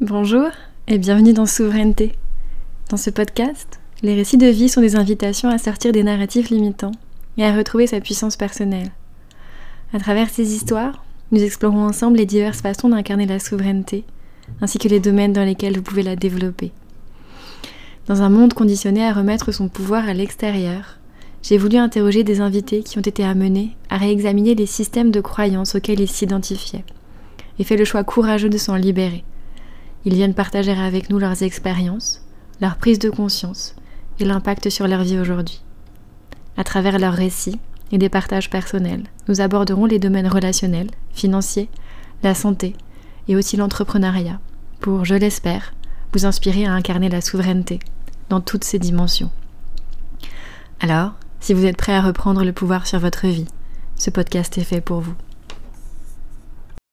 Bonjour et bienvenue dans Souveraineté. Dans ce podcast, les récits de vie sont des invitations à sortir des narratifs limitants et à retrouver sa puissance personnelle. À travers ces histoires, nous explorons ensemble les diverses façons d'incarner la souveraineté, ainsi que les domaines dans lesquels vous pouvez la développer. Dans un monde conditionné à remettre son pouvoir à l'extérieur, j'ai voulu interroger des invités qui ont été amenés à réexaminer les systèmes de croyances auxquels ils s'identifiaient, et fait le choix courageux de s'en libérer ils viennent partager avec nous leurs expériences, leur prise de conscience et l'impact sur leur vie aujourd'hui. À travers leurs récits et des partages personnels, nous aborderons les domaines relationnels, financiers, la santé et aussi l'entrepreneuriat pour, je l'espère, vous inspirer à incarner la souveraineté dans toutes ses dimensions. Alors, si vous êtes prêt à reprendre le pouvoir sur votre vie, ce podcast est fait pour vous.